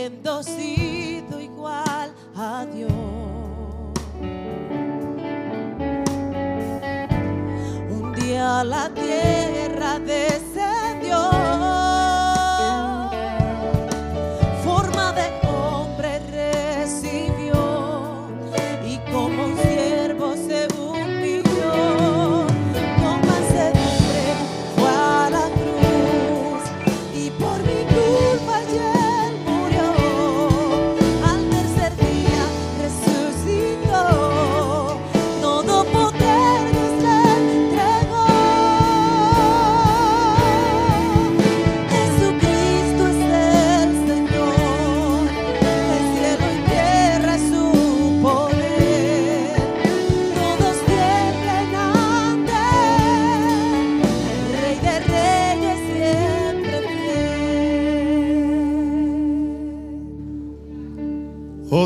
habiendo sido igual a Dios. Un día la tierra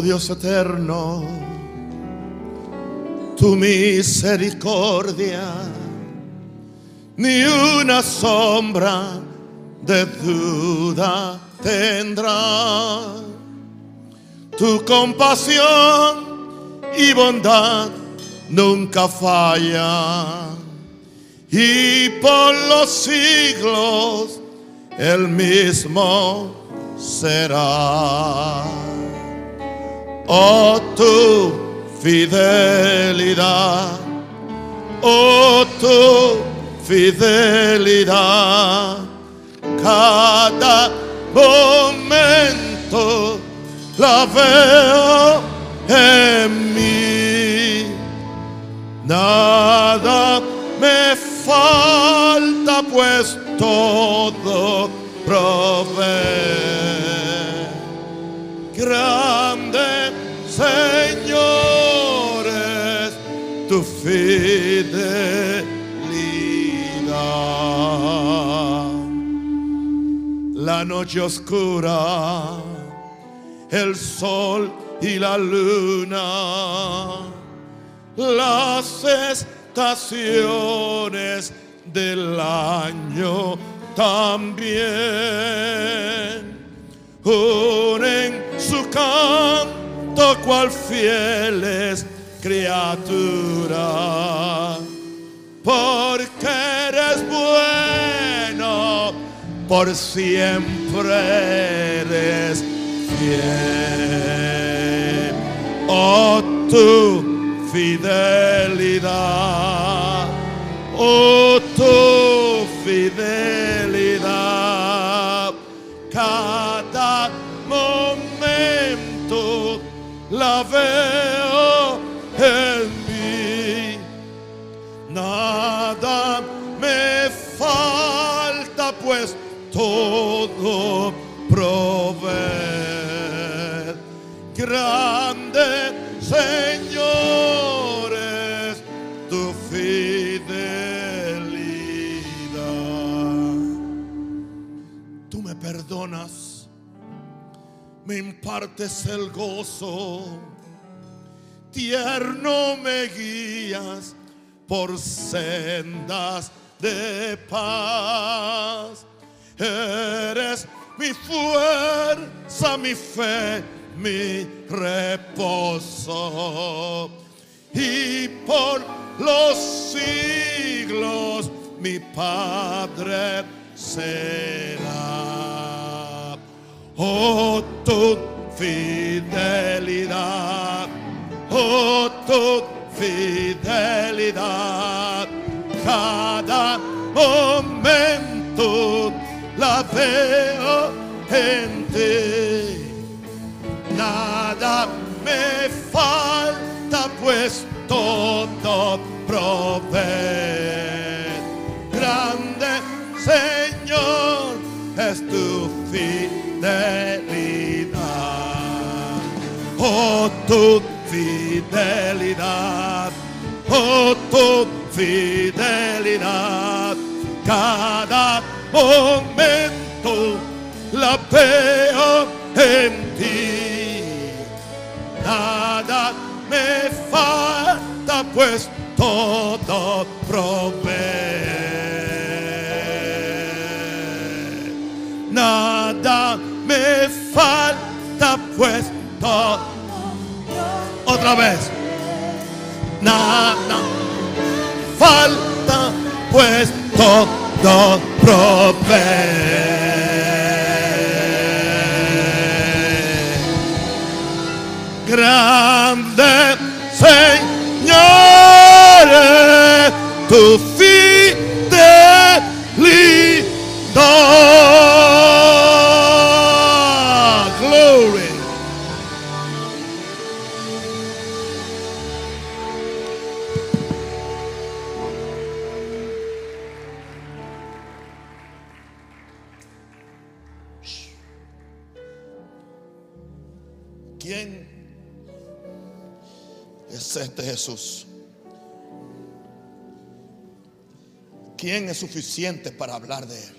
Dios eterno, tu misericordia, ni una sombra de duda tendrá. Tu compasión y bondad nunca falla. Y por los siglos el mismo será. Oh tu fidelidad, oh tu fidelidad, cada momento la veo en mí. Nada me falta, pues todo provee Noche oscura, el sol y la luna, las estaciones del año también unen su canto cual fieles criaturas. Porque eres bueno, por siempre eres fiel. Oh, tu fidelidad, oh, tu fidelidad cada momento la veo en mí. Nada todo provee. Grande Señor es tu fidelidad tú me perdonas, me impartes el gozo, tierno me guías por sendas de paz. Eres mi fuerza, mi fe, mi reposo. Y por los siglos mi Padre será. Oh, tu fidelidad, oh, tu fidelidad, cada momento la veo en ti. Nada me falta, pues todo provee. Grande Señor es tu fidelidad. Oh, tu fidelidad. Oh, tu fidelidad. Cada momento la veo en ti. Nada me falta, pues todo provee. Nada me falta, pues todo. Otra vez. Nada falta, pues todo provee. Grande Señor, es tu ¿Quién es suficiente para hablar de Él?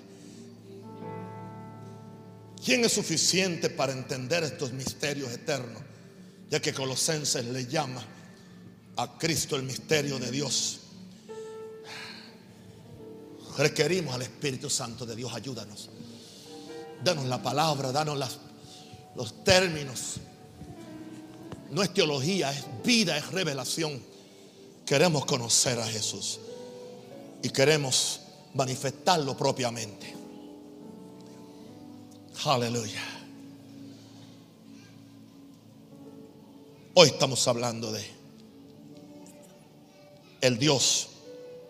¿Quién es suficiente para entender estos misterios eternos? Ya que Colosenses le llama a Cristo el misterio de Dios. Requerimos al Espíritu Santo de Dios, ayúdanos. Danos la palabra, danos los términos. No es teología, es vida, es revelación. Queremos conocer a Jesús y queremos manifestarlo propiamente. Aleluya. Hoy estamos hablando de el Dios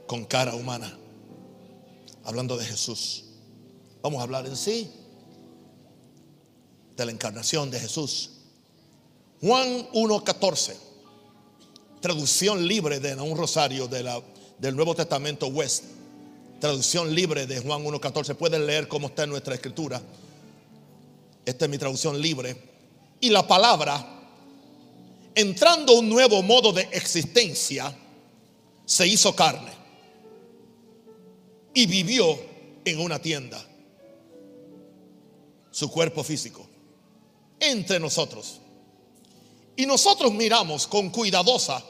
con cara humana. Hablando de Jesús. Vamos a hablar en sí de la encarnación de Jesús. Juan 1.14, traducción libre de un rosario de la, del Nuevo Testamento West. Traducción libre de Juan 1.14. Pueden leer cómo está en nuestra escritura. Esta es mi traducción libre. Y la palabra, entrando un nuevo modo de existencia, se hizo carne y vivió en una tienda. Su cuerpo físico. Entre nosotros. Y nosotros miramos con cuidadosa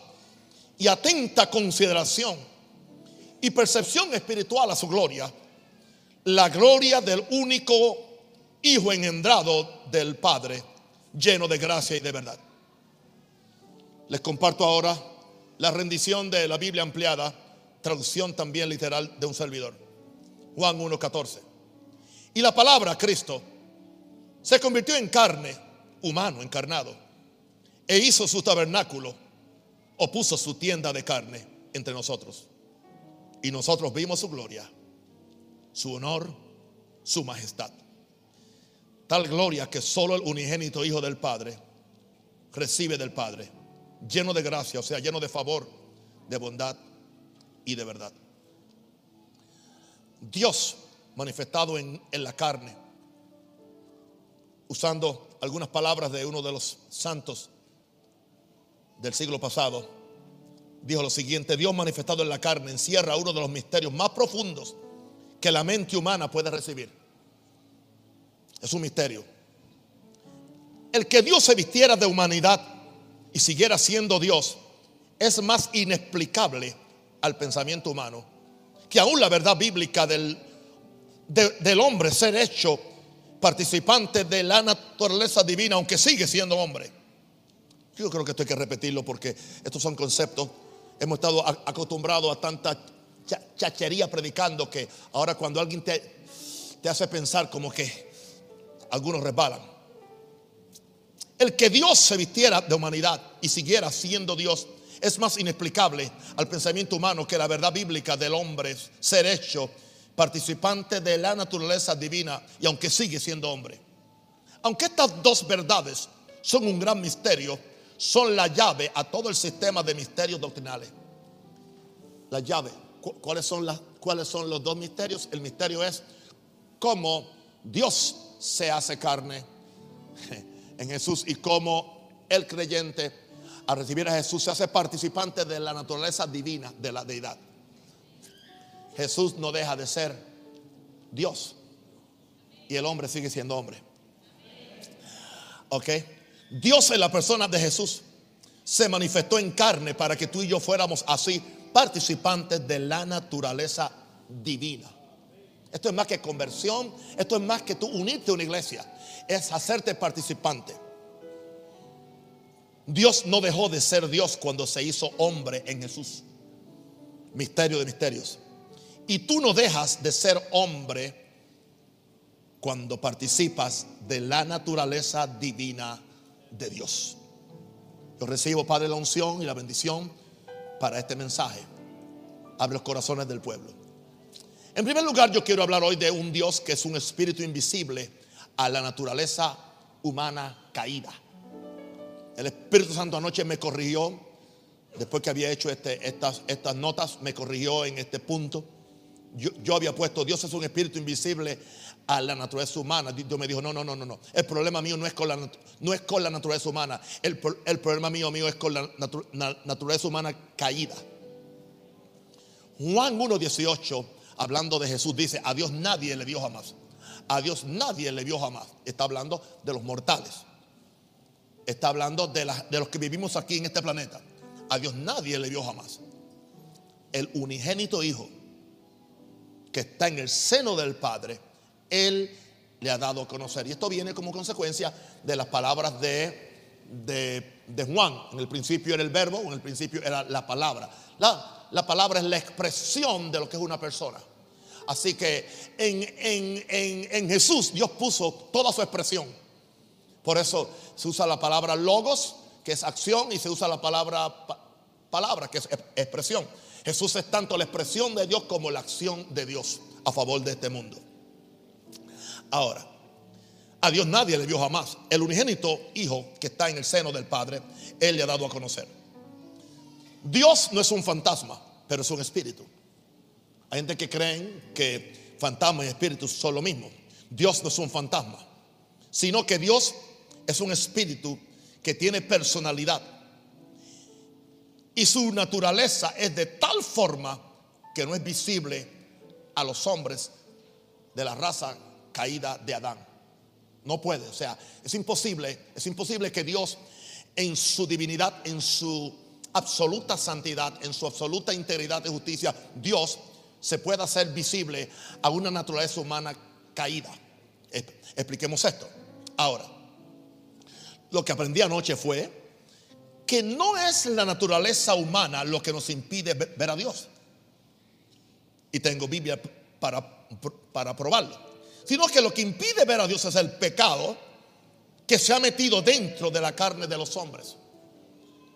y atenta consideración y percepción espiritual a su gloria, la gloria del único Hijo engendrado del Padre, lleno de gracia y de verdad. Les comparto ahora la rendición de la Biblia ampliada, traducción también literal de un servidor. Juan 1.14. Y la palabra Cristo se convirtió en carne, humano, encarnado, e hizo su tabernáculo o puso su tienda de carne entre nosotros. Y nosotros vimos su gloria, su honor, su majestad. Tal gloria que solo el unigénito Hijo del Padre recibe del Padre, lleno de gracia, o sea, lleno de favor, de bondad y de verdad. Dios manifestado en, en la carne, usando algunas palabras de uno de los santos del siglo pasado, dijo lo siguiente, Dios manifestado en la carne encierra uno de los misterios más profundos que la mente humana puede recibir. Es un misterio. El que Dios se vistiera de humanidad y siguiera siendo Dios es más inexplicable al pensamiento humano que aún la verdad bíblica del, de- del hombre ser hecho participante de la naturaleza divina, aunque sigue siendo hombre. Yo creo que esto hay que repetirlo porque estos son conceptos. Hemos estado acostumbrados a tanta cha- chachería predicando que ahora cuando alguien te, te hace pensar como que algunos resbalan. El que Dios se vistiera de humanidad y siguiera siendo Dios es más inexplicable al pensamiento humano que la verdad bíblica del hombre ser hecho participante de la naturaleza divina y aunque sigue siendo hombre. Aunque estas dos verdades son un gran misterio, son la llave a todo el sistema de misterios doctrinales. La llave. ¿Cu- ¿Cuáles son, las, ¿Cuáles son los dos misterios? El misterio es cómo Dios se hace carne en Jesús y cómo el creyente al recibir a Jesús se hace participante de la naturaleza divina de la deidad. Jesús no deja de ser Dios y el hombre sigue siendo hombre. ¿Ok? Dios en la persona de Jesús se manifestó en carne para que tú y yo fuéramos así participantes de la naturaleza divina. Esto es más que conversión, esto es más que tú unirte a una iglesia, es hacerte participante. Dios no dejó de ser Dios cuando se hizo hombre en Jesús. Misterio de misterios. Y tú no dejas de ser hombre cuando participas de la naturaleza divina de Dios. Yo recibo, Padre, la unción y la bendición para este mensaje. Abre los corazones del pueblo. En primer lugar, yo quiero hablar hoy de un Dios que es un espíritu invisible a la naturaleza humana caída. El Espíritu Santo anoche me corrigió, después que había hecho este, estas, estas notas, me corrigió en este punto. Yo, yo, había puesto, Dios es un espíritu invisible a la naturaleza humana. Dios me dijo, no, no, no, no, no. El problema mío no es con la, no es con la naturaleza humana. El, el problema mío, mío es con la natu, naturaleza humana caída. Juan 1.18, hablando de Jesús, dice, a Dios nadie le vio jamás. A Dios nadie le vio jamás. Está hablando de los mortales. Está hablando de, de los que vivimos aquí en este planeta. A Dios nadie le vio jamás. El unigénito Hijo que está en el seno del Padre, Él le ha dado a conocer. Y esto viene como consecuencia de las palabras de, de, Juan. En el principio era el verbo, en el principio era la palabra. La, la palabra es la expresión de lo que es una persona. Así que en, en, en, Jesús Dios puso toda su expresión. Por eso se usa la palabra logos, que es acción, y se usa la palabra pa palabra, que es expresión. Jesús es tanto la expresión de Dios como la acción de Dios a favor de este mundo. Ahora, a Dios nadie le vio jamás. El unigénito Hijo que está en el seno del Padre, Él le ha dado a conocer. Dios no es un fantasma, pero es un espíritu. Hay gente que creen que fantasma y espíritu son lo mismo. Dios no es un fantasma, sino que Dios es un espíritu que tiene personalidad. Y su naturaleza es de tal forma que no es visible a los hombres de la raza caída de Adán. No puede, o sea, es imposible, es imposible que Dios en su divinidad, en su absoluta santidad, en su absoluta integridad de justicia, Dios se pueda hacer visible a una naturaleza humana caída. Expliquemos esto. Ahora, lo que aprendí anoche fue que no es la naturaleza humana lo que nos impide ver a Dios. Y tengo Biblia para, para probarlo. Sino que lo que impide ver a Dios es el pecado que se ha metido dentro de la carne de los hombres.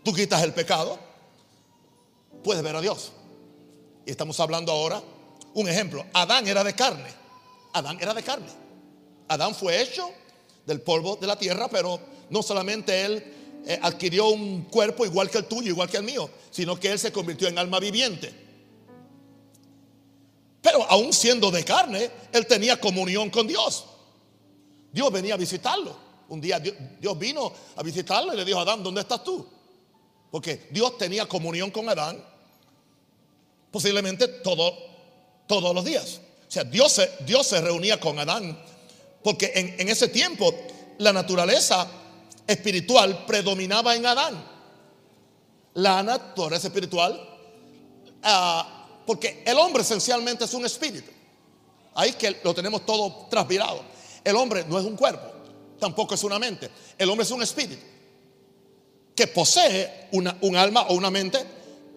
Tú quitas el pecado, puedes ver a Dios. Y estamos hablando ahora, un ejemplo, Adán era de carne. Adán era de carne. Adán fue hecho del polvo de la tierra, pero no solamente él eh, adquirió un cuerpo igual que el tuyo, igual que el mío, sino que él se convirtió en alma viviente. Pero aún siendo de carne, él tenía comunión con Dios. Dios venía a visitarlo. Un día Dios, vino a visitarlo y le dijo, Adán, ¿dónde estás tú? Porque Dios tenía comunión con Adán posiblemente todo, todos los días. O sea, Dios se, Dios se reunía con Adán porque en, en ese tiempo la naturaleza espiritual predominaba en Adán. La naturaleza espiritual, uh, porque el hombre esencialmente es un espíritu. Ahí que lo tenemos todo transpirado. El hombre no es un cuerpo, tampoco es una mente. El hombre es un espíritu que posee un alma o una mente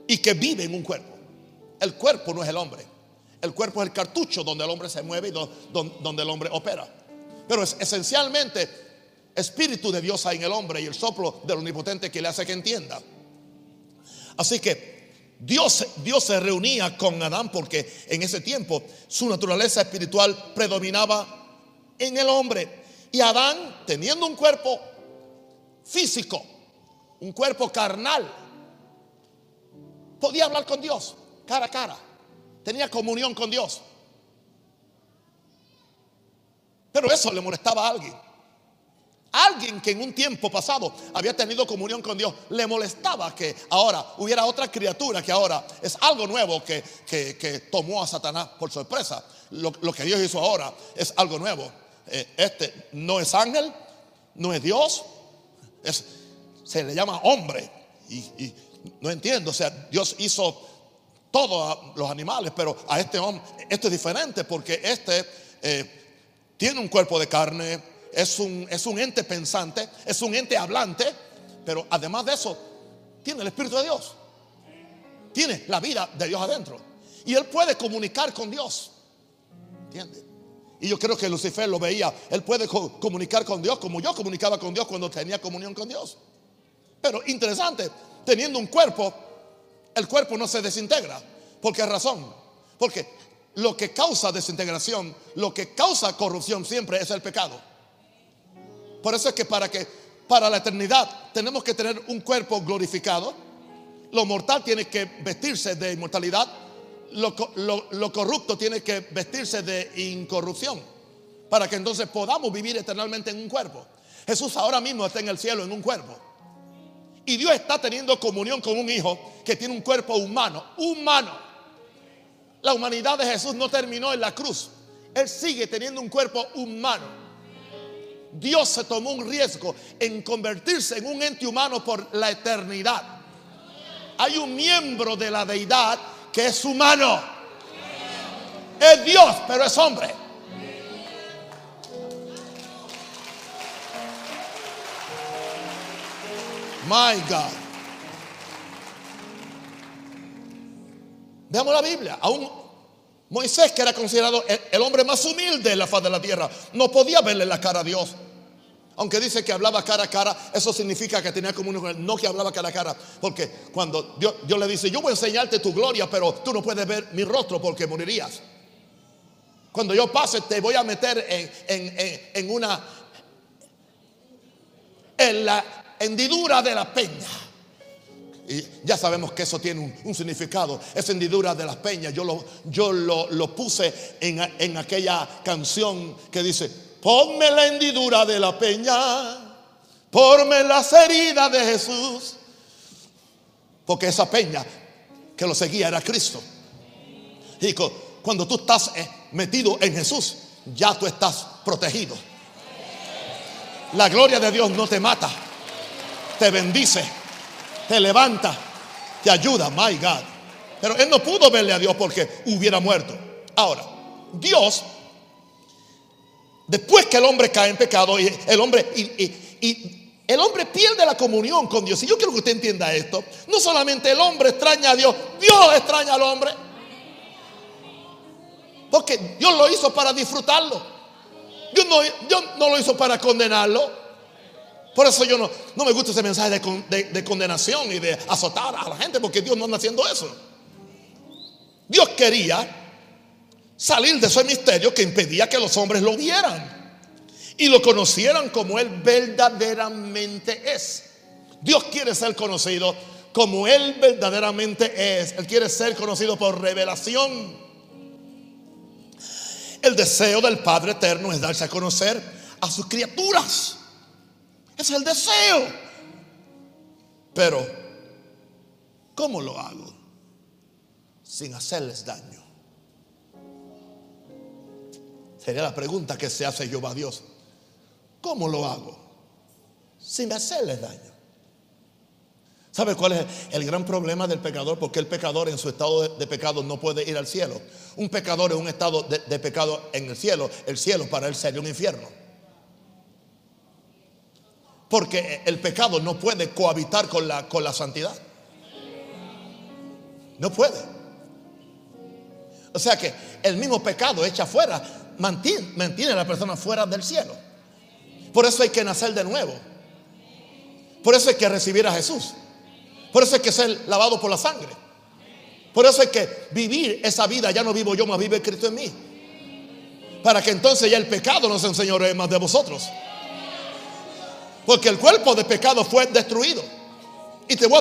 y que vive en un cuerpo. El cuerpo no es el hombre. El cuerpo es el cartucho donde el hombre se mueve y donde el hombre opera. Pero es esencialmente espíritu de Dios hay en el hombre y el soplo del omnipotente que le hace que entienda. Así que Dios, Dios se reunía con Adán porque en ese tiempo su naturaleza espiritual predominaba en el hombre. Y Adán, teniendo un cuerpo físico, un cuerpo carnal, podía hablar con Dios cara a cara. Tenía comunión con Dios. Pero eso le molestaba a alguien. Alguien que en un tiempo pasado había tenido comunión con Dios, le molestaba que ahora hubiera otra criatura que ahora es algo nuevo que, que, que tomó a Satanás por sorpresa. Lo, lo, que Dios hizo ahora es algo nuevo. Eh, este no es ángel, no es Dios, es, se le llama hombre. Y, no entiendo, o sea, Dios hizo todos los animales, pero a este hombre, esto es diferente porque este eh, tiene un cuerpo de carne es un, es un ente pensante, es un ente hablante, Pero además de eso, tiene el Espíritu de Dios. Tiene la vida de Dios adentro. Y él puede comunicar con Dios. ¿Entiendes? Y yo creo que Lucifer lo veía. Él puede comunicar con Dios como yo comunicaba con Dios cuando tenía comunión con Dios. Pero interesante, teniendo un cuerpo, el cuerpo no se desintegra. ¿Por qué razón? Porque lo que causa desintegración, lo que causa corrupción siempre es el pecado. Por eso es que para que para la eternidad tenemos que tener un cuerpo glorificado. Lo mortal tiene que vestirse de inmortalidad. Lo, corrupto tiene que vestirse de incorrupción. Para que entonces podamos vivir eternamente en un cuerpo. Jesús ahora mismo está en el cielo en un cuerpo. Y Dios está teniendo comunión con un hijo que tiene un cuerpo humano. Humano. La humanidad de Jesús no terminó en la cruz. Él sigue teniendo un cuerpo humano. Dios se tomó un riesgo en convertirse en un ente humano por la eternidad. Hay un miembro de la deidad que es humano. Es Dios, pero es hombre. My God. Veamos la Biblia. Aún Moisés, que era considerado el, hombre más humilde en la faz de la tierra, no podía verle la cara a Dios. Aunque dice que hablaba cara a cara, eso significa que tenía comunión no que hablaba cara a cara. Porque cuando Dios, le dice, yo voy a enseñarte tu gloria, pero tú no puedes ver mi rostro porque morirías. Cuando yo pase, te voy a meter en una, en la hendidura de la peña. Y ya sabemos que eso tiene un, significado. Esa hendidura de las peñas, yo lo, yo lo, puse en, en, aquella canción que dice, ponme la hendidura de la peña, ponme las heridas de Jesús. Porque esa peña que lo seguía era Cristo. Y cuando tú estás eh, metido en Jesús, ya tú estás protegido. La gloria de Dios no te mata, te bendice te levanta, te ayuda, my God. Pero él no pudo verle a Dios porque hubiera muerto. Ahora, Dios, después que el hombre cae en pecado y el hombre y, el hombre pierde la comunión con Dios. Y yo quiero que usted entienda esto. No solamente el hombre extraña a Dios, Dios extraña al hombre. Porque Dios lo hizo para disfrutarlo. No, Dios no lo hizo para condenarlo. Por eso yo no, no me gusta ese mensaje de, condenación y de azotar a la gente, porque Dios no anda haciendo eso. Dios quería salir de ese misterio que impedía que los hombres lo vieran y lo conocieran como Él verdaderamente es. Dios quiere ser conocido como Él verdaderamente es. Él quiere ser conocido por revelación. El deseo del Padre Eterno es darse a conocer a sus criaturas. Es el deseo. Pero, ¿cómo lo hago? Sin hacerles daño. Sería la pregunta que se hace Jehová Dios. ¿Cómo lo hago? Sin hacerles daño. ¿Sabe cuál es el gran problema del pecador? Porque el pecador en su estado de, pecado no puede ir al cielo. Un pecador en un estado de, de pecado en el cielo, el cielo para él sería un infierno. Porque el pecado no puede cohabitar con la, con la santidad. No puede. O sea que el mismo pecado echa fuera, mantiene, mantiene a la persona fuera del cielo. Por eso hay que nacer de nuevo. Por eso hay que recibir a Jesús. Por eso hay que ser lavado por la sangre. Por eso hay que vivir esa vida. Ya no vivo yo, más vive Cristo en mí. Para que entonces ya el pecado no se enseñore más de vosotros. Porque el cuerpo de pecado fue destruido. Y te voy a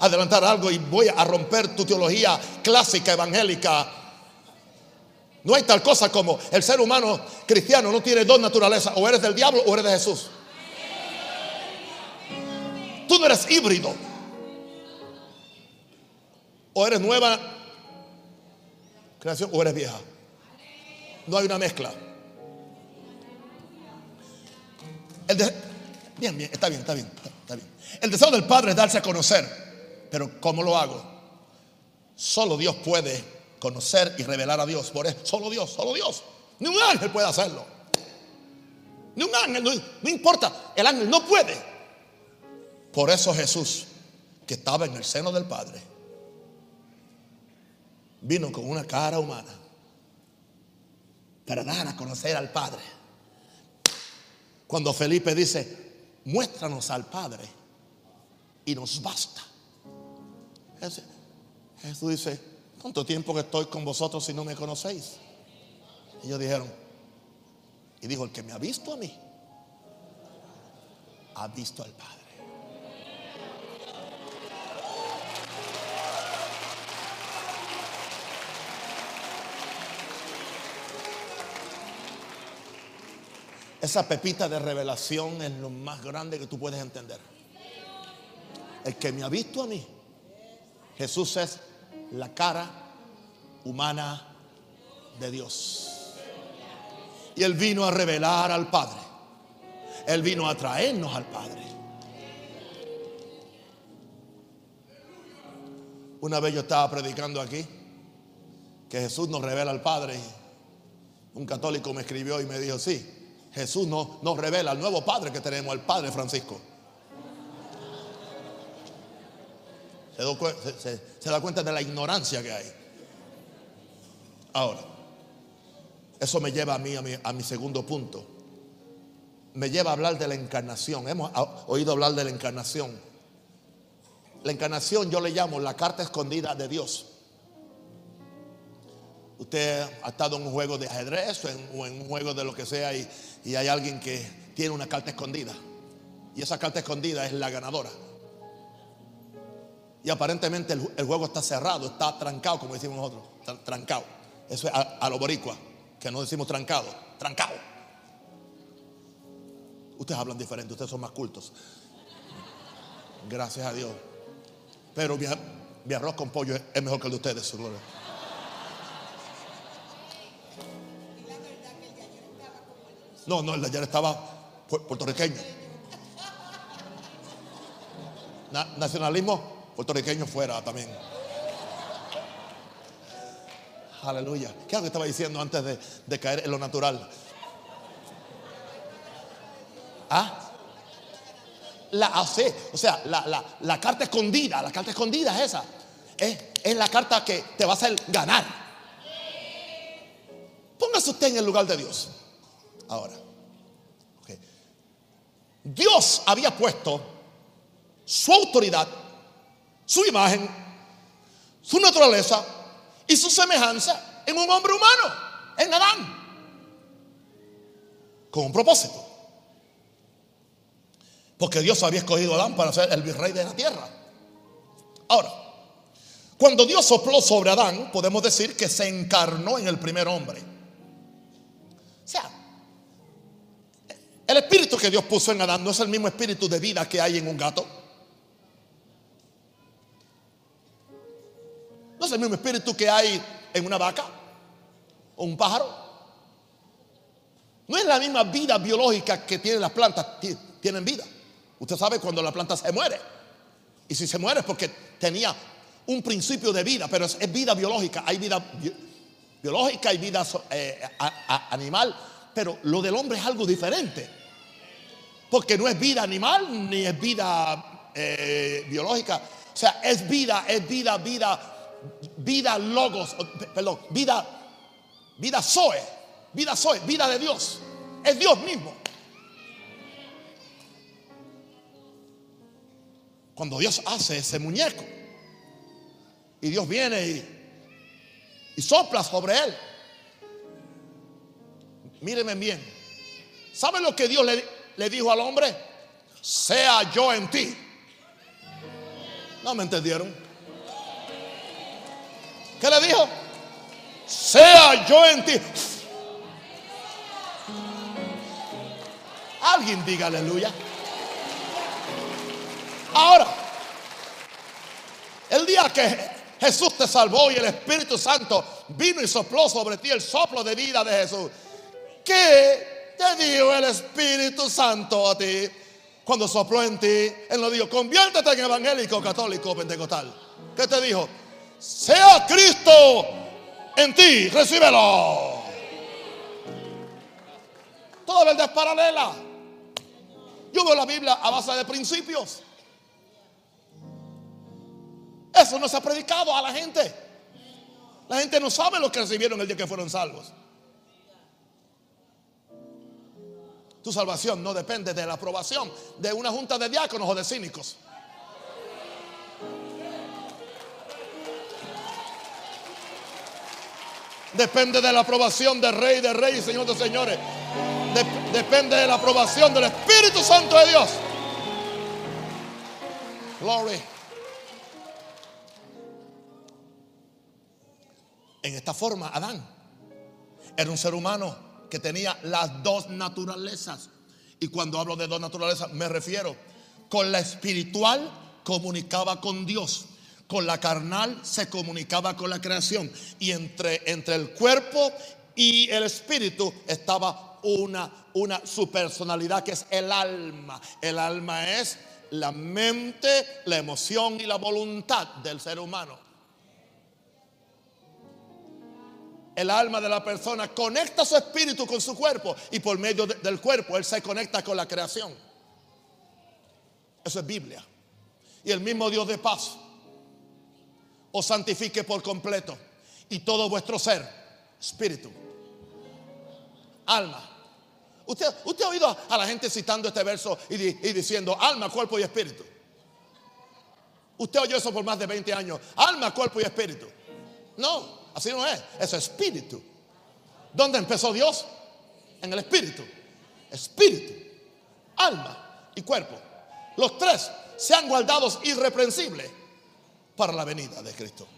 adelantar, algo y voy a romper tu teología clásica evangélica. No hay tal cosa como el ser humano cristiano no tiene dos naturalezas. O eres del diablo o eres de Jesús. Tú no eres híbrido. O eres nueva creación o eres vieja. No hay una mezcla. El de, Bien, bien, está bien, está bien, está bien. El deseo del Padre es darse a conocer, pero ¿cómo lo hago? Solo Dios puede conocer y revelar a Dios. Por eso, solo Dios, solo Dios. Ni un ángel puede hacerlo. Ni un ángel, no, importa, el ángel no puede. Por eso Jesús, que estaba en el seno del Padre, vino con una cara humana para dar a conocer al Padre. Cuando Felipe dice, muéstranos al Padre y nos basta. Jesús dice, ¿cuánto tiempo que estoy con vosotros si no me conocéis? Ellos dijeron, y dijo, el que me ha visto a mí, ha visto al Padre. Esa pepita de revelación es lo más grande que tú puedes entender. El que me ha visto a mí, Jesús es la cara humana de Dios. Y Él vino a revelar al Padre. Él vino a traernos al Padre. Una vez yo estaba predicando aquí que Jesús nos revela al Padre. Un católico me escribió y me dijo, sí, Jesús nos, nos revela al nuevo Padre que tenemos, al Padre Francisco. Se, da cuenta de la ignorancia que hay. Ahora, eso me lleva a mí, a mi, a mi segundo punto. Me lleva a hablar de la encarnación. Hemos oído hablar de la encarnación. La encarnación yo le llamo la carta escondida de Dios. Usted ha estado en un juego de ajedrez o en, un juego de lo que sea y, y hay alguien que tiene una carta escondida. Y esa carta escondida es la ganadora. Y aparentemente el, juego está cerrado, está trancado, como decimos nosotros. Trancado. Eso es a, lo boricua, que no decimos trancado, trancado. Ustedes hablan diferente, ustedes son más cultos. Gracias a Dios. Pero mi, arroz con pollo es, mejor que el de ustedes, No, no, ayer estaba puertorriqueño. nacionalismo puertorriqueño fuera también. Aleluya. ¿Qué es lo que estaba diciendo antes de, caer en lo natural? ¿Ah? La AC, o sea, la, carta escondida, la carta escondida es esa. Es, es la carta que te va a hacer ganar. Póngase usted en el lugar de Dios. Ahora, Dios había puesto su autoridad su imagen, su naturaleza y su semejanza en un hombre humano, en Adán, con un propósito. Porque Dios había escogido a Adán para ser el virrey de la tierra. Ahora, cuando Dios sopló sobre Adán, podemos decir que se encarnó en el primer hombre. El espíritu que Dios puso en Adán no es el mismo espíritu de vida que hay en un gato. No es el mismo espíritu que hay en una vaca o un pájaro. No es la misma vida biológica que tienen las plantas, tienen vida. Usted sabe cuando la planta se muere. Y si se muere es porque tenía un principio de vida, pero es, vida biológica. Hay vida biológica, hay vida eh, animal, pero lo del hombre es algo diferente. Porque no es vida animal ni es vida eh, biológica. O sea, es vida, es vida, vida vida logos, perdón, vida, vida Zoe, vida Zoe, vida de Dios. Es Dios mismo. Cuando Dios hace ese muñeco y Dios viene y, y sopla sobre él. Míreme bien. ¿Saben lo que Dios le, le dijo al hombre? Sea yo en ti. No me entendieron. ¿Qué le dijo? Sea yo en ti. Alguien diga aleluya. Ahora, el día que Jesús te salvó y el Espíritu Santo vino y sopló sobre ti el soplo de vida de Jesús, ¿qué te dijo el Espíritu Santo a ti? Cuando sopló en ti, Él no dijo, conviértete en evangélico, católico, pentecostal. ¿Qué te dijo? sea Cristo en ti, recíbelo. Toda verdad es paralela. Yo veo la Biblia a base de principios. Eso no se ha predicado a la gente. La gente no sabe lo que recibieron el día que fueron salvos. Tu salvación no depende de la aprobación de una junta de diáconos o de cínicos. Depende de la aprobación del Rey de Reyes Señor de Señores. depende de la aprobación del Espíritu Santo de Dios. Glory. En esta forma, Adán era un ser humano que tenía las dos naturalezas. Y cuando hablo de dos naturalezas, me refiero con la espiritual comunicaba con Dios, con la carnal se comunicaba con la creación. Y entre, entre el cuerpo y el espíritu estaba una, una su personalidad que es el alma. El alma es la mente, la emoción y la voluntad del ser humano. El alma de la persona conecta su espíritu con su cuerpo y por medio del cuerpo él se conecta con la creación. Eso es Biblia. Y el mismo Dios de paz os santifique por completo y todo vuestro ser, espíritu, alma. Usted, usted ha oído a la gente citando este verso y, y diciendo alma, cuerpo y espíritu. Usted oyó eso por más de 20 años. Alma, cuerpo y espíritu. No, así no es. Es espíritu. ¿Dónde empezó Dios? En el espíritu. Espíritu, alma y cuerpo. Los tres sean guardados irreprensibles para la venida de Cristo.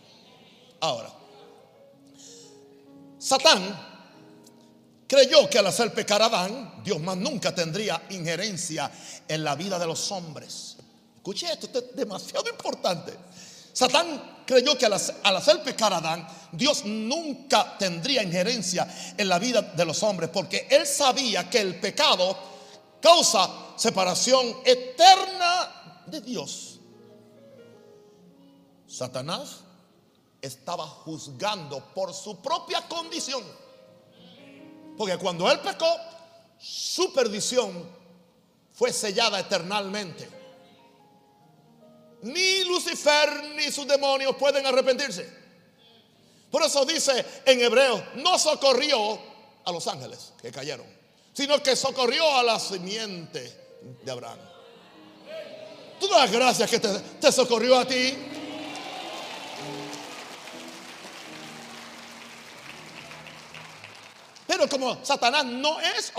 Ahora, Satán creyó que al hacer pecar a Adán, Dios más nunca tendría injerencia en la vida de los hombres. Escuche esto, esto es demasiado importante. Satán creyó que al hacer, pecar a Adán, Dios nunca tendría injerencia en la vida de los hombres, porque él sabía que el pecado causa separación eterna de Dios. Satanás estaba juzgando por su propia condición. Porque cuando él pecó, su perdición fue sellada eternamente. Ni Lucifer ni sus demonios pueden arrepentirse. Por eso dice en hebreo, no socorrió a los ángeles que cayeron, sino que socorrió a la simiente de Abraham. Tú das gracias que te, socorrió a ti. Pero como Satanás no es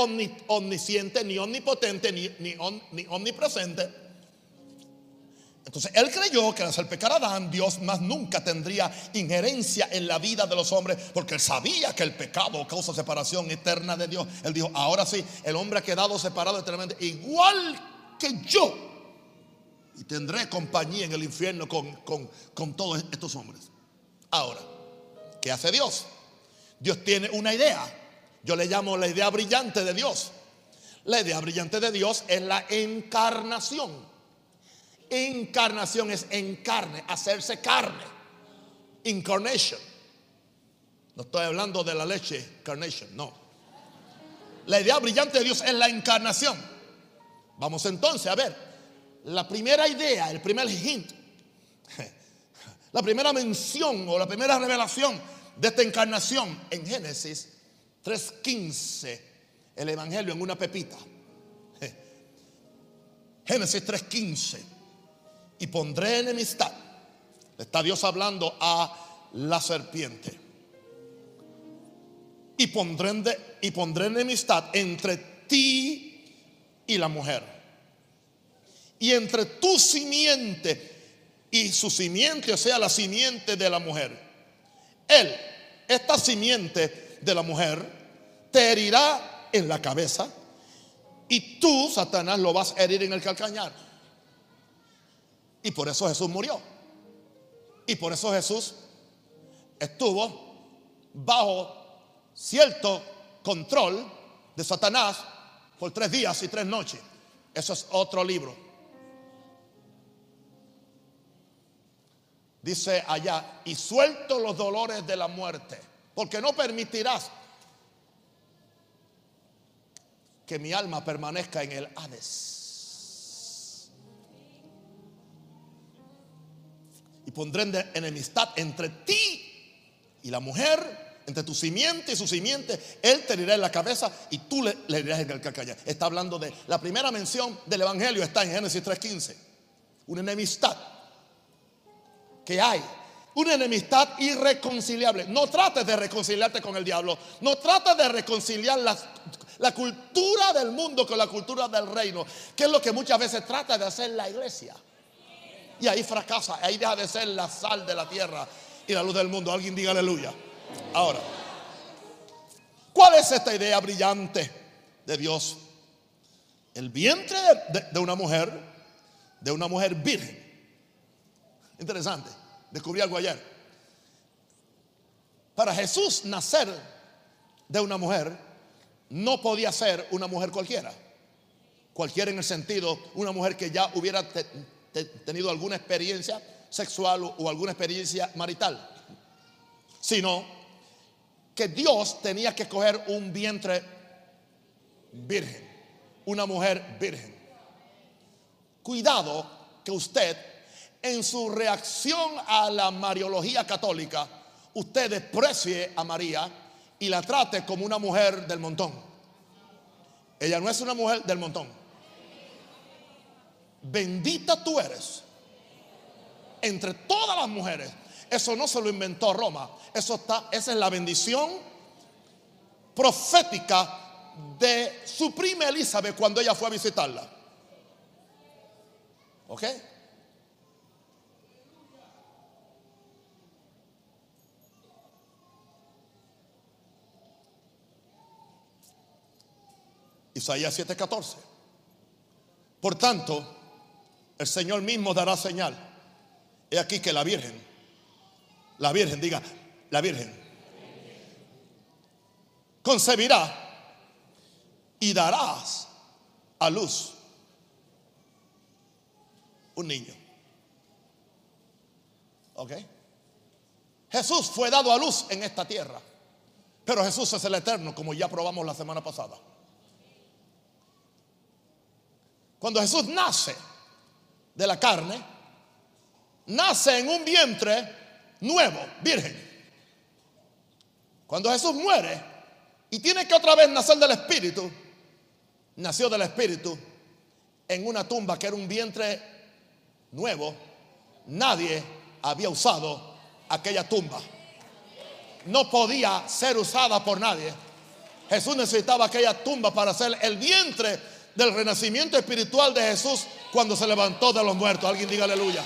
omnisciente, ni omnipotente, ni, ni omnipresente, entonces él creyó que al pecar a Adán, Dios más nunca tendría injerencia en la vida de los hombres, porque él sabía que el pecado causa separación eterna de Dios. Él dijo, ahora sí, el hombre ha quedado separado eternamente, igual que yo. Y tendré compañía en el infierno con, con todos estos hombres. Ahora, ¿qué hace Dios? Dios tiene una idea. Yo le llamo la idea brillante de Dios. La idea brillante de Dios es la encarnación. Encarnación es encarne, hacerse carne. Incarnation. No estoy hablando de la leche, carnation, no. La idea brillante de Dios es la encarnación. Vamos entonces a ver. La primera idea, el primer hint, la primera mención o la primera revelación de esta encarnación en Génesis 3.15, el Evangelio en una pepita. Génesis 3.15 y pondré enemistad. Está Dios hablando a la serpiente. Y pondré, y pondré enemistad entre ti y la mujer. Y entre tu simiente y su simiente, o sea, la simiente de la mujer. Él, esta simiente de la mujer, te herirá en la cabeza y tú, Satanás, lo vas a herir en el calcañar. Y por eso Jesús murió. Y por eso Jesús estuvo bajo cierto control de Satanás por tres días y tres noches. Eso es otro libro. Dice allá, y suelto los dolores de la muerte, porque no permitirás que mi alma permanezca en el Hades. Pondré enemistad entre ti y la mujer, entre tu simiente y su simiente. Él te herirá en la cabeza y tú le, le herirás en el calcañar. Está hablando de la primera mención del Evangelio, está en Génesis 3:15. Una enemistad que hay una enemistad irreconciliable. No trates de reconciliarte con el diablo. No trates de reconciliar la, cultura del mundo con la cultura del reino, que es lo que muchas veces trata de hacer la iglesia. Y ahí fracasa, ahí deja de ser la sal de la tierra y la luz del mundo. Alguien diga aleluya. Ahora, ¿cuál es esta idea brillante de Dios? El vientre de, de una mujer, de una mujer virgen. Interesante. Descubrí algo ayer. Para Jesús nacer de una mujer no podía ser una mujer cualquiera. Cualquiera en el sentido, una mujer que ya hubiera tenido alguna experiencia sexual o alguna experiencia marital. Sino que Dios tenía que coger un vientre virgen, una mujer virgen. Cuidado que usted en su reacción a la mariología católica, usted desprecie a María y la trate como una mujer del montón. Ella no es una mujer del montón. Bendita tú eres entre todas las mujeres. Eso no se lo inventó Roma. Eso está, esa es la bendición profética de su prima Elizabeth cuando ella fue a visitarla. ¿Ok? Isaías 7:14. Por tanto, el Señor mismo dará señal. He aquí que la Virgen, la Virgen, diga, la Virgen, concebirá y darás a luz un niño. ¿Ok? Jesús fue dado a luz en esta tierra, pero Jesús es el eterno, como ya probamos la semana pasada. Cuando Jesús nace de la carne, nace en un vientre nuevo, virgen. Cuando Jesús muere y tiene que otra vez nacer del Espíritu, nació del Espíritu en una tumba que era un vientre nuevo. Nadie había usado aquella tumba. No podía ser usada por nadie. Jesús necesitaba aquella tumba para ser el vientre del renacimiento espiritual de Jesús cuando se levantó de los muertos. Alguien diga aleluya.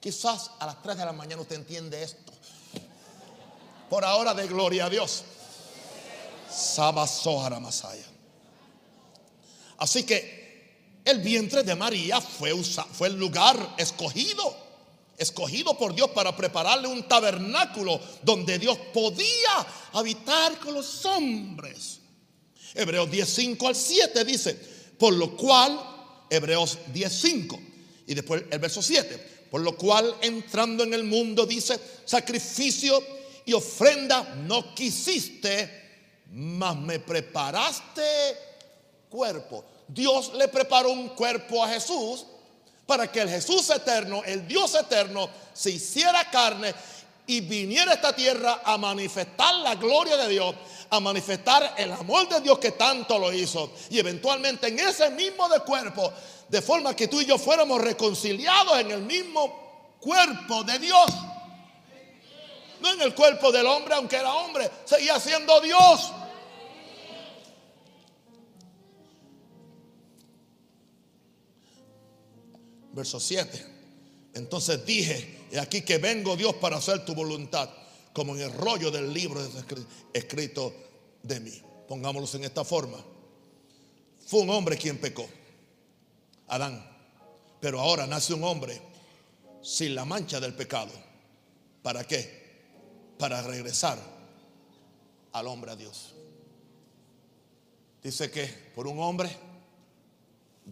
Quizás a las 3 de la mañana usted entiende esto. Por ahora de gloria a Dios. Masaya. Así que el vientre de María fue, fue el lugar escogido escogido por Dios para prepararle un tabernáculo donde Dios podía habitar con los hombres. Hebreos 10:5 al 7 dice, por lo cual, Hebreos 10:5 y después el verso 7, por lo cual entrando en el mundo dice, sacrificio y ofrenda no quisiste, mas me preparaste cuerpo. Dios le preparó un cuerpo a Jesús para que el Jesús eterno, el Dios eterno, se hiciera carne y viniera a esta tierra a manifestar la gloria de Dios, a manifestar el amor de Dios que tanto lo hizo. Y eventualmente en ese mismo cuerpo, de forma que tú y yo fuéramos reconciliados en el mismo cuerpo de Dios. No en el cuerpo del hombre, aunque era hombre, seguía siendo Dios. Verso 7. Entonces dije, y aquí que vengo Dios para hacer tu voluntad, como en el rollo del libro escrito de mí. Pongámoslo en esta forma. Fue un hombre quien pecó, Adán. Pero ahora nace un hombre sin la mancha del pecado. ¿Para qué? Para regresar al hombre a Dios. Dice que por un hombre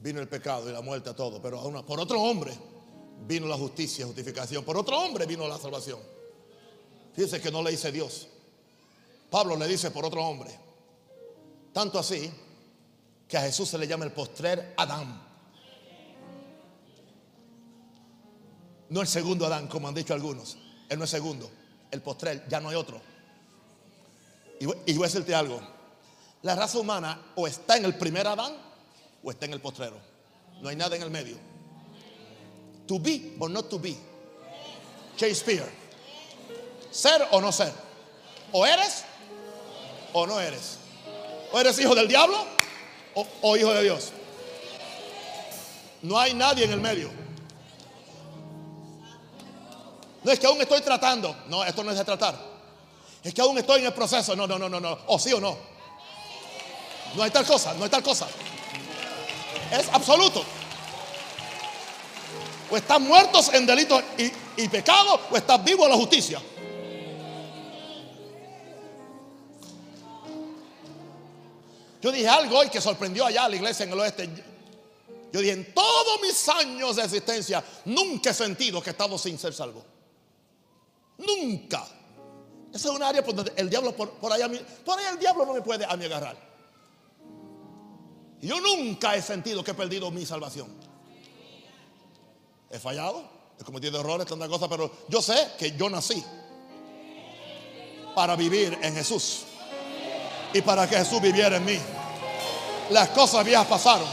vino el pecado y la muerte a todo, pero por otro hombre vino la justicia, justificación, por otro hombre vino la salvación. Fíjese que no le dice Dios. Pablo le dice por otro hombre. Tanto así que a Jesús se le llama el postrer Adán. No el segundo Adán, como han dicho algunos. Él no es segundo. El postrer, ya no hay otro. Y, y voy a decirte algo. La raza humana o está en el primer Adán o está en el postrero. No hay nada en el medio. To be or not to be. Shakespeare. Ser o no ser. O eres o no eres. O eres hijo del diablo o, o hijo de Dios. No hay nadie en el medio. No es que aún estoy tratando. No, esto no es de tratar. Es que aún estoy en el proceso. No, no, no, no, no. O sí o no. No hay tal cosa, no hay tal cosa. Es absoluto. O están muertos en delitos y, pecados, o estás vivo en la justicia. Yo dije algo hoy que sorprendió allá a la iglesia en el oeste. Yo dije, en todos mis años de existencia, nunca he sentido que he estado sin ser salvo. Nunca. Esa es un área por donde el diablo, por, por allá, por allá el diablo no me puede a mí agarrar. Yo nunca he sentido que he perdido mi salvación. He fallado, he cometido errores, tanta cosa, pero yo sé que yo nací para vivir en Jesús y para que Jesús viviera en mí. Las cosas viejas pasaron,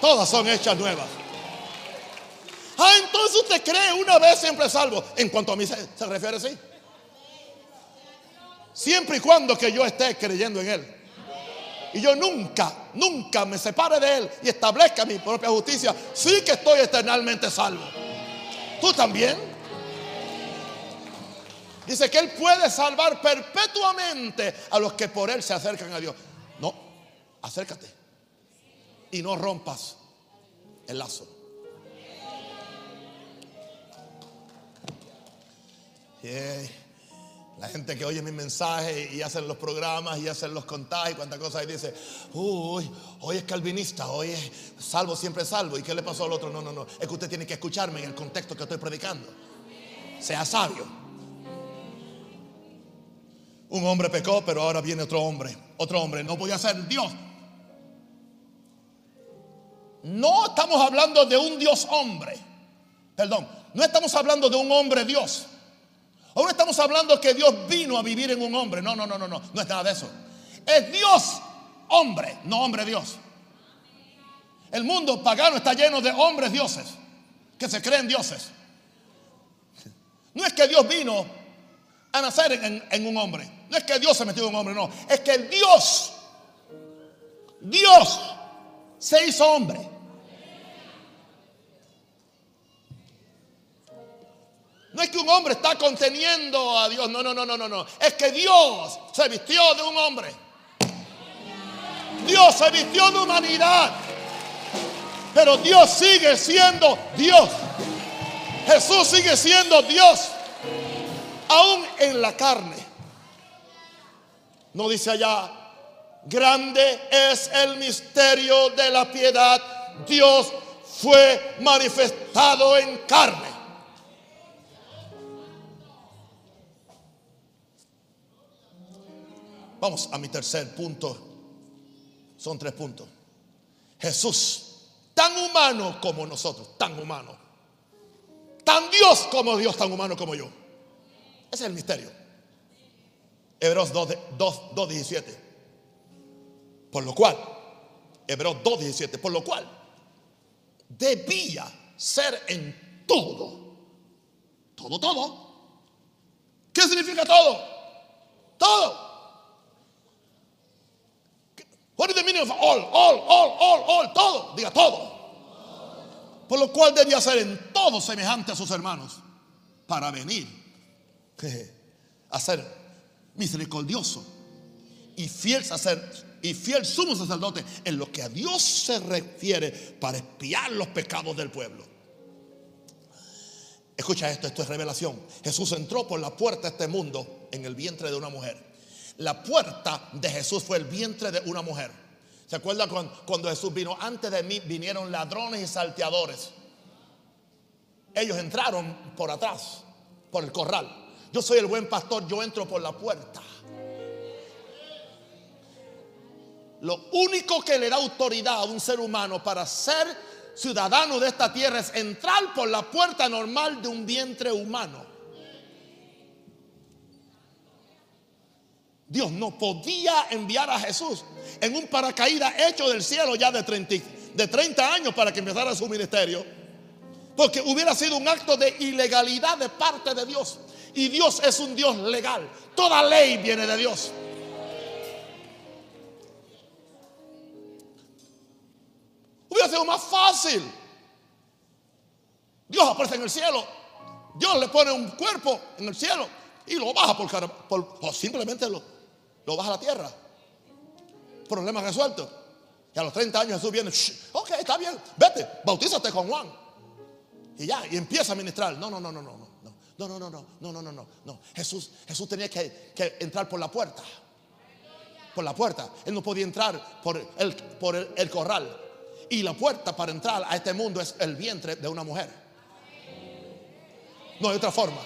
todas son hechas nuevas. Ah, entonces usted cree una vez siempre salvo. En cuanto a mí se, se refiere, sí. Siempre y cuando que yo esté creyendo en Él. Y yo nunca, nunca me separe de Él y establezca mi propia justicia. Sí que estoy eternamente salvo. Tú también. Dice que Él puede salvar perpetuamente a los que por Él se acercan a Dios. No, acércate. Y no rompas el lazo. La gente que oye mi mensaje y hacen los programas y hacen los contagios y cuántas cosas y dice, uy, hoy es calvinista, hoy es salvo, siempre salvo. ¿Y qué le pasó al otro? No, no, no. Es que usted tiene que escucharme en el contexto que estoy predicando. Sea sabio. Un hombre pecó, pero ahora viene otro hombre. Otro hombre. No voy a ser Dios. No estamos hablando de un Dios hombre. Perdón. No estamos hablando de un hombre Dios. Ahora estamos hablando que Dios vino a vivir en un hombre. No, no, no, no, no. No es nada de eso. Es Dios hombre, no hombre Dios. El mundo pagano está lleno de hombres dioses que se creen dioses. No es que Dios vino a nacer en, en un hombre. No es que Dios se metió en un hombre, no. Es que Dios, Dios se hizo hombre. No es que un hombre está conteniendo a Dios. No, no, no, no, no, no. Es que Dios se vistió de un hombre. Dios se vistió de humanidad. Pero Dios sigue siendo Dios. Jesús sigue siendo Dios. Aún en la carne. No dice allá, grande es el misterio de la piedad. Dios fue manifestado en carne. Vamos a mi tercer punto. Son tres puntos. Jesús, tan humano como nosotros, tan humano. Tan Dios como Dios, tan humano como yo. Ese es el misterio. Hebreos 2, 2, 2 17. Por lo cual, Hebreos 2, 17. Por lo cual, debía ser en todo. Todo, todo. ¿Qué significa todo? Todo. All? All, all, all, all, todo. Diga todo. Por lo cual debía ser en todo semejante a sus hermanos para venir a ser misericordioso y fiel sacer, y fiel sumo sacerdote en lo que a Dios se refiere para espiar los pecados del pueblo. Escucha esto, esto es revelación. Jesús entró por la puerta de este mundo en el vientre de una mujer. La puerta de Jesús fue el vientre de una mujer. ¿Se acuerda cuando, Jesús vino? Antes de mí vinieron ladrones y salteadores. Ellos entraron por atrás, por el corral. Yo soy el buen pastor, yo entro por la puerta. Lo único que le da autoridad a un ser humano para ser ciudadano de esta tierra es entrar por la puerta normal de un vientre humano. Dios no podía enviar a Jesús en un paracaídas hecho del cielo ya de 30, de 30 años para que empezara su ministerio. Porque hubiera sido un acto de ilegalidad de parte de Dios. Y Dios es un Dios legal. Toda ley viene de Dios. Hubiera sido más fácil. Dios aparece en el cielo. Dios le pone un cuerpo en el cielo y lo baja por, o simplemente lo, lo baja a la tierra. Problema resuelto. Y a los 30 años Jesús viene, ok, está bien, vete, bautízate con Juan. Y ya, y empieza a ministrar. No, no, no, no, no, no, no, no, no, no, no, no, no, no, no. Jesús, Jesús tenía que, entrar por la puerta. Por la puerta. Él no podía entrar por el, por el corral. Y la puerta para entrar a este mundo es el vientre de una mujer. No hay otra forma.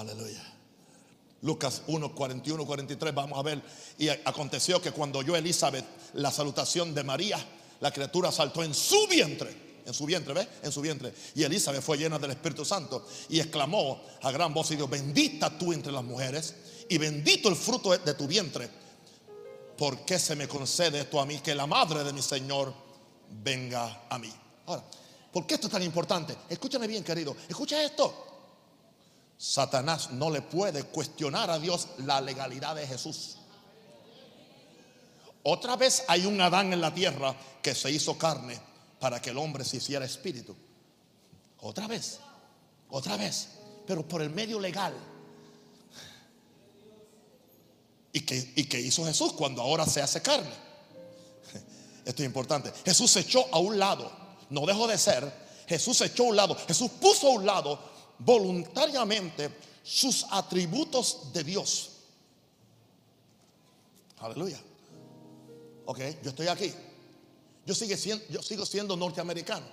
Aleluya. Lucas 1, 41, 43, vamos a ver. Y aconteció que cuando oyó Elizabeth la salutación de María, la criatura saltó en su vientre. En su vientre, ¿ves? En su vientre. Y Elizabeth fue llena del Espíritu Santo y exclamó a gran voz y dijo, bendita tú entre las mujeres y bendito el fruto de tu vientre. ¿Por qué se me concede esto a mí? Que la madre de mi Señor venga a mí. Ahora, ¿por qué esto es tan importante? Escúchame bien, querido. Escucha esto. Satanás no le puede cuestionar a Dios la legalidad de Jesús. Otra vez hay un Adán en la tierra que se hizo carne para que el hombre se hiciera espíritu. Otra vez, otra vez, pero por el medio legal. ¿Y que, y hizo Jesús cuando ahora se hace carne? Esto es importante. Jesús se echó a un lado, no dejó de ser. Jesús se echó a un lado, Jesús puso a un lado voluntariamente sus atributos de Dios. Aleluya. Ok, yo estoy aquí. Yo, sigue siendo, yo sigo siendo norteamericano.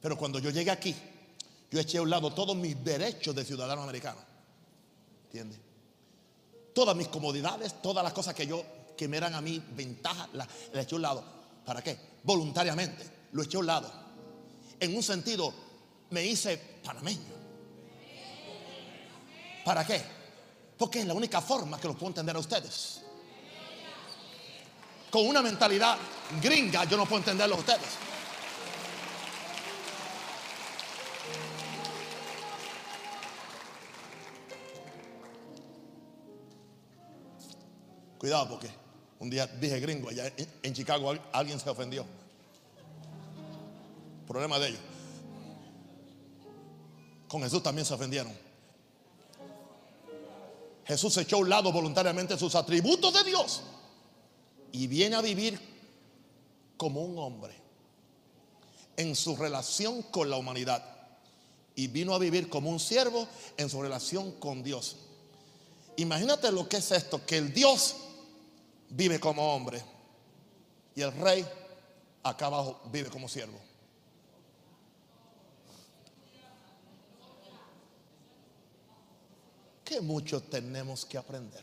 Pero cuando yo llegué aquí, yo eché a un lado todos mis derechos de ciudadano americano. ¿Entiendes? Todas mis comodidades, todas las cosas que yo, que me eran a mí ventajas, las, las eché a un lado. ¿Para qué? Voluntariamente. Lo eché a un lado. En un sentido me hice panameño. ¿Para qué? Porque es la única forma que lo puedo entender a ustedes. Con una mentalidad gringa yo no puedo entenderlo a ustedes. Cuidado porque un día dije gringo allá en Chicago alguien se ofendió. Problema de ellos. Con Jesús también se ofendieron. Jesús echó a un lado voluntariamente sus atributos de Dios y viene a vivir como un hombre en su relación con la humanidad. Y vino a vivir como un siervo en su relación con Dios. Imagínate lo que es esto, que el Dios vive como hombre y el rey acá abajo vive como siervo. Que mucho tenemos que aprender.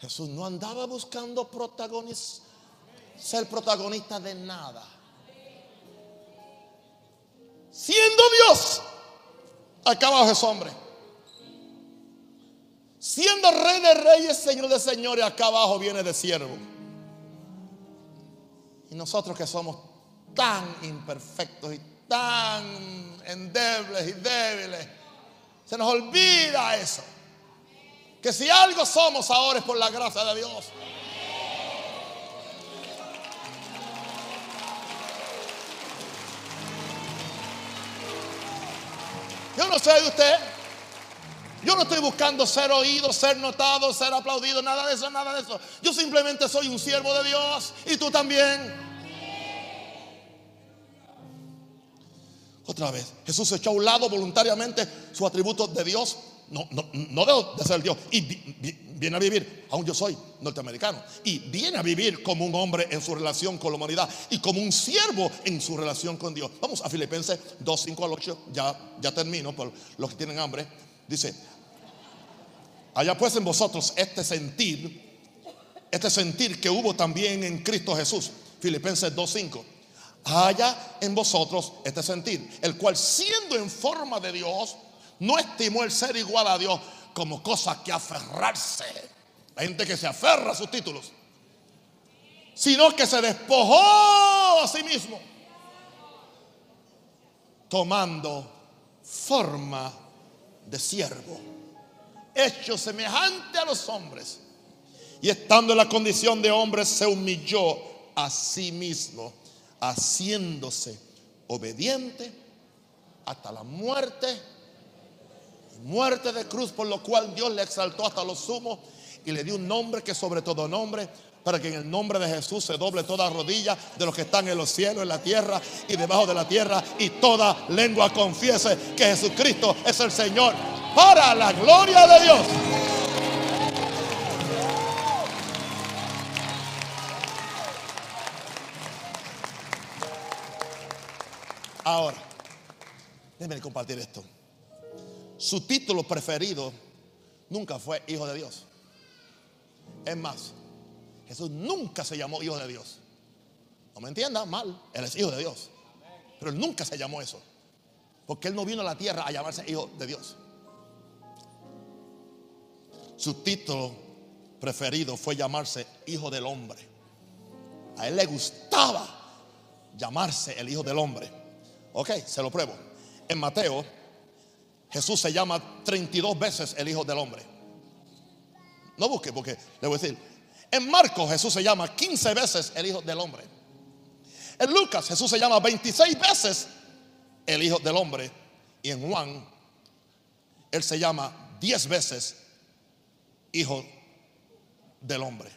Jesús no andaba buscando ser protagonista de nada. Siendo Dios, acá abajo es hombre. Siendo rey de reyes, señor de señores, acá abajo viene de siervo. Y nosotros que somos tan imperfectos y tan endebles y débiles. Se nos olvida eso. Que si algo somos ahora es por la gracia de Dios. Yo no sé de usted. Yo no estoy buscando ser oído, ser notado, ser aplaudido, nada de eso, nada de eso. Yo simplemente soy un siervo de Dios y tú también. Otra vez, Jesús echó a un lado voluntariamente su atributo de Dios. No, no, no de ser Dios. Y viene a vivir, aún yo soy norteamericano, y viene a vivir como un hombre en su relación con la humanidad y como un siervo en su relación con Dios. Vamos a Filipenses 2, 5 al 8, ya, ya termino por los que tienen hambre. Dice, allá pues en vosotros este sentir, este sentir que hubo también en Cristo Jesús, Filipenses 2, 5. Haya en vosotros este sentir, el cual siendo en forma de Dios, no estimó el ser igual a Dios como cosa que aferrarse. La gente que se aferra a sus títulos. Sino que se despojó a sí mismo. Tomando forma de siervo. Hecho semejante a los hombres. Y estando en la condición de hombre se humilló a sí mismo. Haciéndose obediente hasta la muerte muerte de cruz, por lo cual Dios le exaltó hasta lo sumo y le dio un nombre que sobre todo nombre, para que en el nombre de Jesús se doble toda rodilla de los que están en los cielos, en la tierra y debajo de la tierra, y toda lengua confiese que Jesucristo es el Señor, para la gloria de Dios. Ahora, déjenme compartir esto su título preferido nunca fue hijo de Dios. Es más, Jesús nunca se llamó hijo de Dios. No me entienda mal, él es hijo de Dios. Pero él nunca se llamó eso. Porque él no vino a la tierra a llamarse hijo de Dios. Su título preferido fue llamarse hijo del hombre. A él le gustaba llamarse el hijo del hombre. Ok, se lo pruebo. En Mateo Jesús se llama 32 veces el Hijo del Hombre. No busque porque le voy a decir. En Marcos Jesús se llama 15 veces el Hijo del Hombre. En Lucas Jesús se llama 26 veces el Hijo del Hombre. Y en Juan Él se llama 10 veces Hijo del Hombre.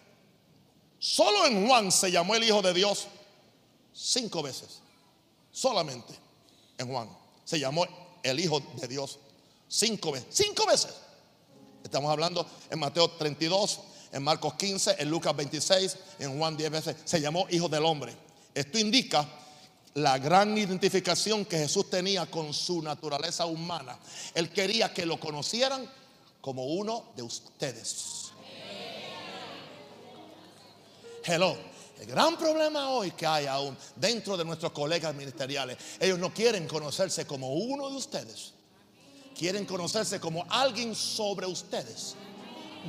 Solo en Juan se llamó el Hijo de Dios cinco veces. Solamente en Juan se llamó el Hijo de Dios Cinco veces. Cinco veces. Estamos hablando en Mateo 32, en Marcos 15, en Lucas 26, en Juan 10 veces. Se llamó Hijo del Hombre. Esto indica la gran identificación que Jesús tenía con su naturaleza humana. Él quería que lo conocieran como uno de ustedes. Hello. El gran problema hoy que hay aún dentro de nuestros colegas ministeriales, ellos no quieren conocerse como uno de ustedes quieren conocerse como alguien sobre ustedes,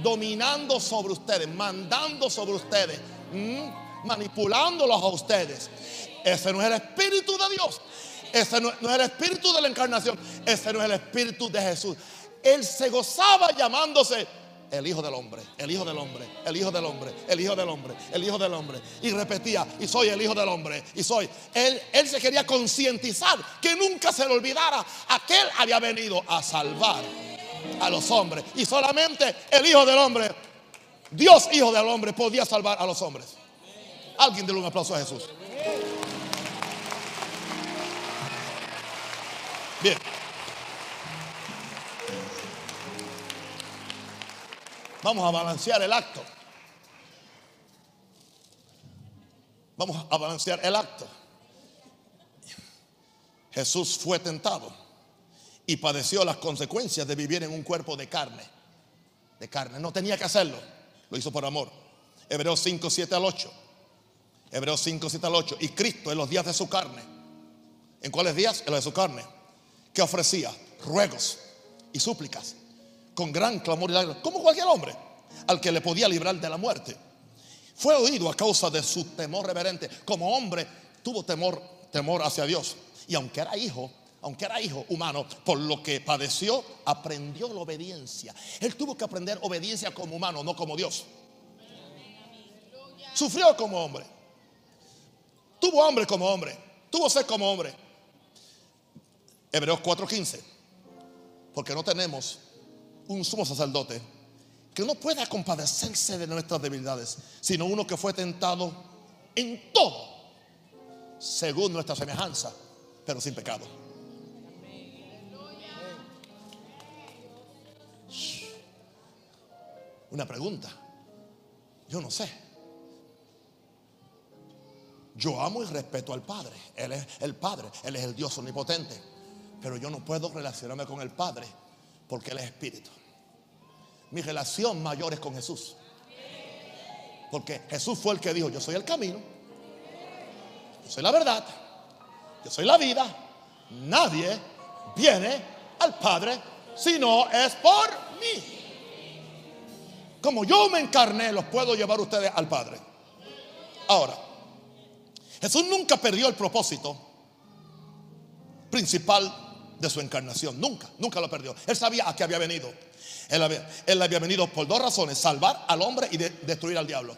dominando sobre ustedes, mandando sobre ustedes, manipulándolos a ustedes. Ese no es el espíritu de Dios. Ese no, no es el espíritu de la encarnación. Ese no es el espíritu de Jesús. Él se gozaba llamándose el Hijo del Hombre, el Hijo del Hombre, el Hijo del Hombre, el Hijo del Hombre, el Hijo del Hombre. Y repetía, y soy el Hijo del Hombre, y soy. Él, él se quería concientizar que nunca se le olvidara a que él había venido a salvar a los hombres. Y solamente el Hijo del Hombre, Dios Hijo del Hombre, podía salvar a los hombres. Alguien déle un aplauso a Jesús. Bien. Vamos a balancear el acto. Vamos a balancear el acto. Jesús fue tentado y padeció las consecuencias de vivir en un cuerpo de carne. De carne. No tenía que hacerlo. Lo hizo por amor. Hebreos 5, 7 al 8. Hebreos 5, 7 al 8. Y Cristo en los días de su carne. ¿En cuáles días? En los de su carne. Que ofrecía ruegos y súplicas con gran clamor y lágrimas, como cualquier hombre, al que le podía librar de la muerte. Fue oído a causa de su temor reverente. Como hombre tuvo temor, temor hacia Dios. Y aunque era hijo, aunque era hijo humano, por lo que padeció, aprendió la obediencia. Él tuvo que aprender obediencia como humano, no como Dios. Sufrió como hombre. Tuvo hambre como hombre. Tuvo sed como hombre. Hebreos 4:15. Porque no tenemos un sumo sacerdote que no pueda compadecerse de nuestras debilidades, sino uno que fue tentado en todo, según nuestra semejanza, pero sin pecado. Una pregunta. Yo no sé. Yo amo y respeto al Padre. Él es el Padre. Él es el Dios omnipotente. Pero yo no puedo relacionarme con el Padre porque Él es Espíritu. Mi relación mayor es con Jesús. Porque Jesús fue el que dijo, yo soy el camino. Yo soy la verdad. Yo soy la vida. Nadie viene al Padre si no es por mí. Como yo me encarné, los puedo llevar ustedes al Padre. Ahora, Jesús nunca perdió el propósito principal de su encarnación. Nunca, nunca lo perdió. Él sabía a qué había venido. Él había, él había venido por dos razones, salvar al hombre y destruir al diablo.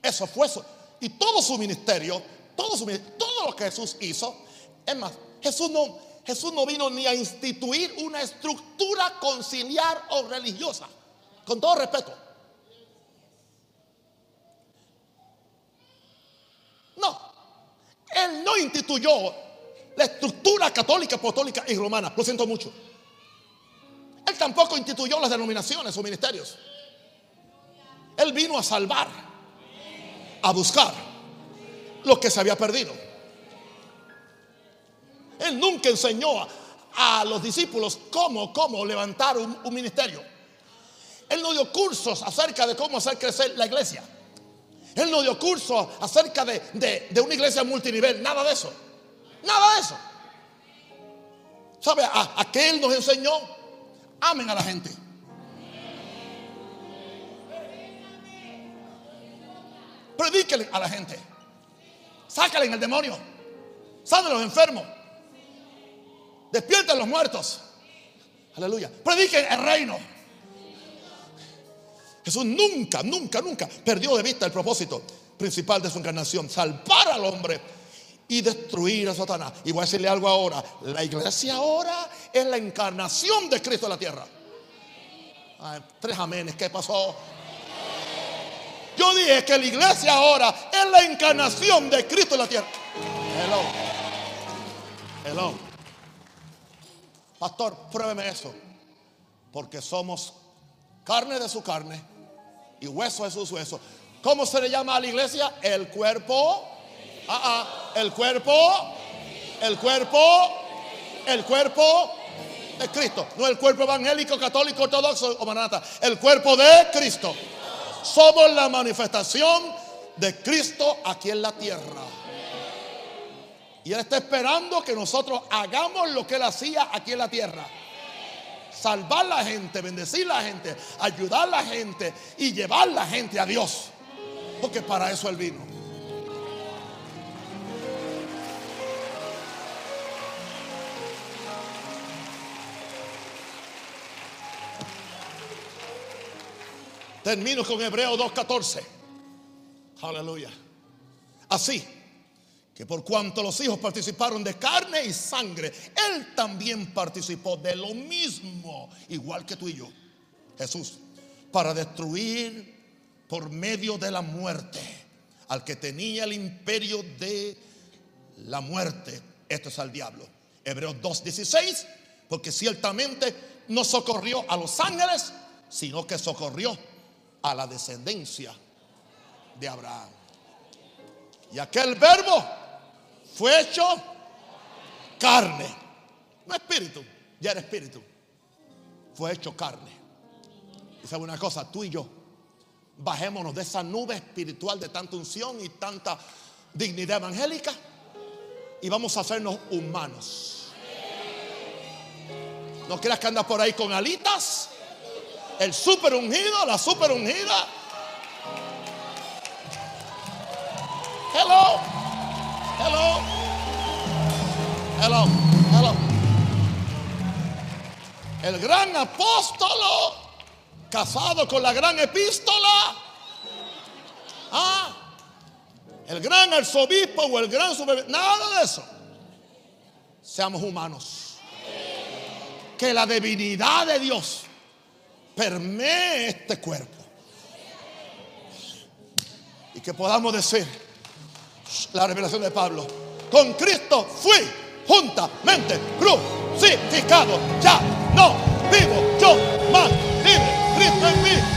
Eso fue eso. Y todo su ministerio, todo, lo que Jesús hizo, es más, Jesús no, Jesús no vino ni a instituir una estructura conciliar o religiosa. Con todo respeto. No. Él no instituyó la estructura católica, apostólica y romana. Lo siento mucho. Él tampoco instituyó las denominaciones o ministerios. Él vino a salvar, a buscar lo que se había perdido. Él nunca enseñó a, los discípulos cómo, cómo levantar un ministerio. Él no dio cursos acerca de cómo hacer crecer la iglesia. Él no dio cursos acerca de, una iglesia multinivel. Nada de eso. Nada de eso. ¿Sabe a qué Él nos enseñó? Amen a la gente. Predíquele a la gente. Sácale en el demonio. A los enfermos. Despierten a los muertos. Aleluya. Prediquen el reino. Jesús nunca, nunca, nunca perdió de vista el propósito principal de su encarnación, salvar al hombre y destruir a Satanás. Y voy a decirle algo ahora, la iglesia ahora es la encarnación de Cristo en la tierra. tres amenes, ¿qué pasó? Yo dije que la iglesia ahora es la encarnación de Cristo en la tierra. Hello. Hello. Pastor, pruébeme eso. Porque somos carne de su carne y hueso es sus huesos. ¿Cómo se le llama a la iglesia? El cuerpo. Ah, ah, el cuerpo. El cuerpo. El cuerpo de Cristo. No el cuerpo evangélico, católico, ortodoxo o manata. El cuerpo de Cristo. Somos la manifestación de Cristo aquí en la tierra. Y Él está esperando que nosotros hagamos lo que Él hacía aquí en la tierra salvar la gente, bendecir la gente, ayudar la gente y llevar la gente a Dios. Porque para eso Él vino. Termino con Hebreo 2.14. Aleluya. Así que por cuanto los hijos participaron de carne y sangre, Él también participó de lo mismo, igual que tú y yo, Jesús, para destruir por medio de la muerte al que tenía el imperio de la muerte, esto es al diablo. Hebreos 2.16, porque ciertamente no socorrió a los ángeles, sino que socorrió a la descendencia de Abraham. Y aquel verbo fue hecho carne. No espíritu, ya era espíritu. Fue hecho carne. Y sabe una cosa, tú y yo, bajémonos de esa nube espiritual de tanta unción y tanta dignidad evangélica y vamos a hacernos humanos. No creas que andas por ahí con alitas. El super ungido, la super ungida. Hello. Hello. Hello. Hello. El gran apóstolo casado con la gran epístola. Ah. El gran arzobispo o el gran super... Nada de eso. Seamos humanos. Que la divinidad de Dios permee este cuerpo. Y que podamos decir la revelación de Pablo. Con Cristo fui juntamente crucificado. Ya no vivo yo más. Libre Cristo en mí.